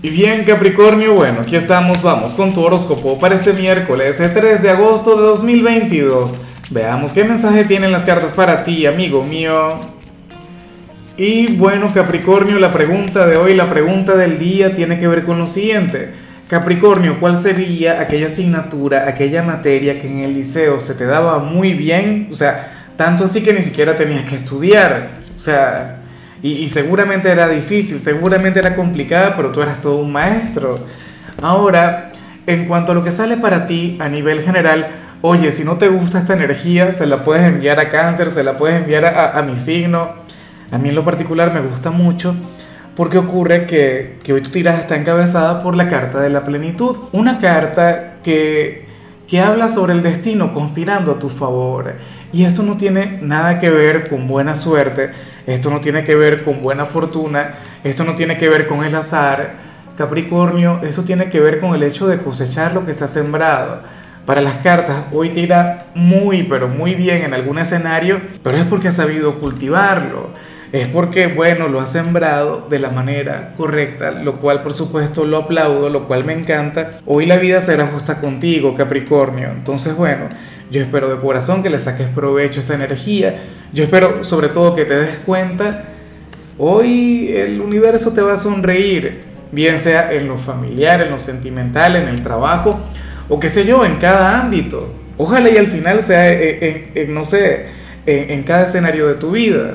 Y bien Capricornio, bueno, aquí estamos, vamos con tu horóscopo para este miércoles, el 3 de agosto de 2022. Veamos qué mensaje tienen las cartas para ti, amigo mío. Y bueno Capricornio, la pregunta de hoy, la pregunta del día tiene que ver con lo siguiente. Capricornio, ¿cuál sería aquella asignatura, aquella materia que en el liceo se te daba muy bien? O sea, tanto así que ni siquiera tenías que estudiar. O sea, y, seguramente era difícil, seguramente era complicada, pero tú eras todo un maestro. Ahora, en cuanto a lo que sale para ti a nivel general, oye, si no te gusta esta energía, se la puedes enviar a cáncer, se la puedes enviar a, a mi signo. A mí en lo particular me gusta mucho porque ocurre que, que hoy tu tirada está encabezada por la carta de la plenitud. Una carta que, que habla sobre el destino conspirando a tu favor. Y esto no tiene nada que ver con buena suerte, esto no tiene que ver con buena fortuna, esto no tiene que ver con el azar. Capricornio, esto tiene que ver con el hecho de cosechar lo que se ha sembrado. Para las cartas, hoy te irá muy, pero muy bien en algún escenario, pero es porque has sabido cultivarlo. Es porque, bueno, lo has sembrado de la manera correcta, lo cual por supuesto lo aplaudo, lo cual me encanta. Hoy la vida será justa contigo, Capricornio. Entonces, bueno, yo espero de corazón que le saques provecho esta energía. Yo espero sobre todo que te des cuenta, hoy el universo te va a sonreír, bien sea en lo familiar, en lo sentimental, en el trabajo, o qué sé yo, en cada ámbito. Ojalá y al final sea, en, no sé, en cada escenario de tu vida.